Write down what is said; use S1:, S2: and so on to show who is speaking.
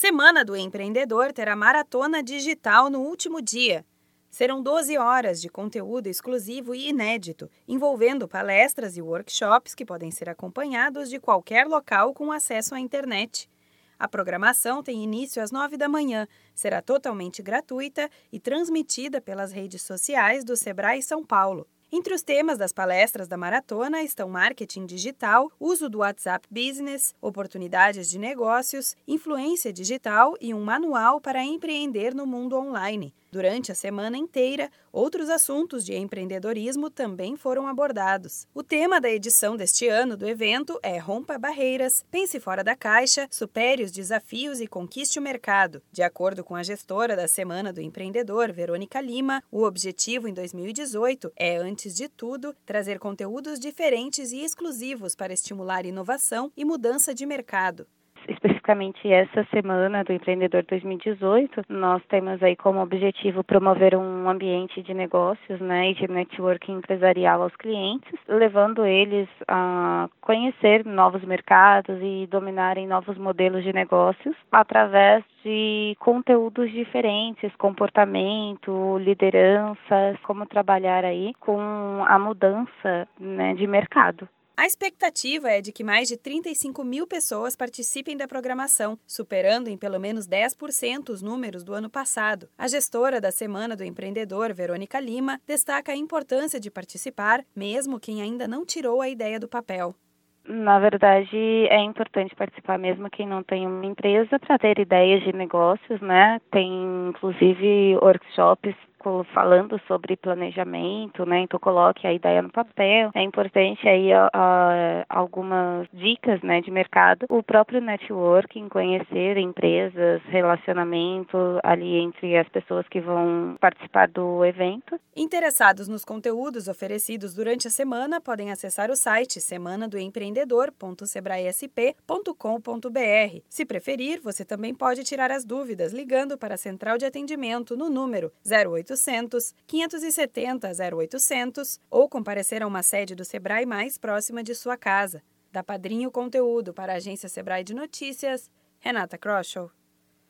S1: Semana do Empreendedor terá maratona digital no último dia. Serão 12 horas de conteúdo exclusivo e inédito, envolvendo palestras e workshops que podem ser acompanhados de qualquer local com acesso à internet. A programação tem início às 9 da manhã, será totalmente gratuita e transmitida pelas redes sociais do Sebrae São Paulo. Entre os temas das palestras da maratona estão marketing digital, uso do WhatsApp Business, oportunidades de negócios, influência digital e um manual para empreender no mundo online. Durante a semana inteira, outros assuntos de empreendedorismo também foram abordados. O tema da edição deste ano do evento é Rompa Barreiras, Pense Fora da Caixa, Supere os Desafios e Conquiste o Mercado. De acordo com a gestora da Semana do Empreendedor, Verônica Lima, o objetivo em 2018 é, antes de tudo, trazer conteúdos diferentes e exclusivos para estimular inovação e mudança de mercado
S2: especificamente essa semana do Empreendedor 2018, nós temos aí como objetivo promover um ambiente de negócios né, e de networking empresarial aos clientes, levando eles a conhecer novos mercados e dominarem novos modelos de negócios através de conteúdos diferentes, comportamento, liderança, como trabalhar aí com a mudança né, de mercado.
S1: A expectativa é de que mais de 35 mil pessoas participem da programação, superando em pelo menos 10% os números do ano passado. A gestora da Semana do Empreendedor, Verônica Lima, destaca a importância de participar, mesmo quem ainda não tirou a ideia do papel.
S2: Na verdade, é importante participar mesmo quem não tem uma empresa para ter ideias de negócios, né? Tem inclusive workshops falando sobre planejamento, né? Então coloque a ideia no papel. É importante aí uh, algumas dicas, né, de mercado. O próprio networking, conhecer empresas, relacionamento ali entre as pessoas que vão participar do evento.
S1: Interessados nos conteúdos oferecidos durante a semana podem acessar o site semanadoempreendedor.sebraesp.com.br. Se preferir, você também pode tirar as dúvidas ligando para a central de atendimento no número 08 0800 570 0800 ou comparecer a uma sede do Sebrae mais próxima de sua casa. Da Padrinho Conteúdo para a agência Sebrae de Notícias, Renata Kroschel.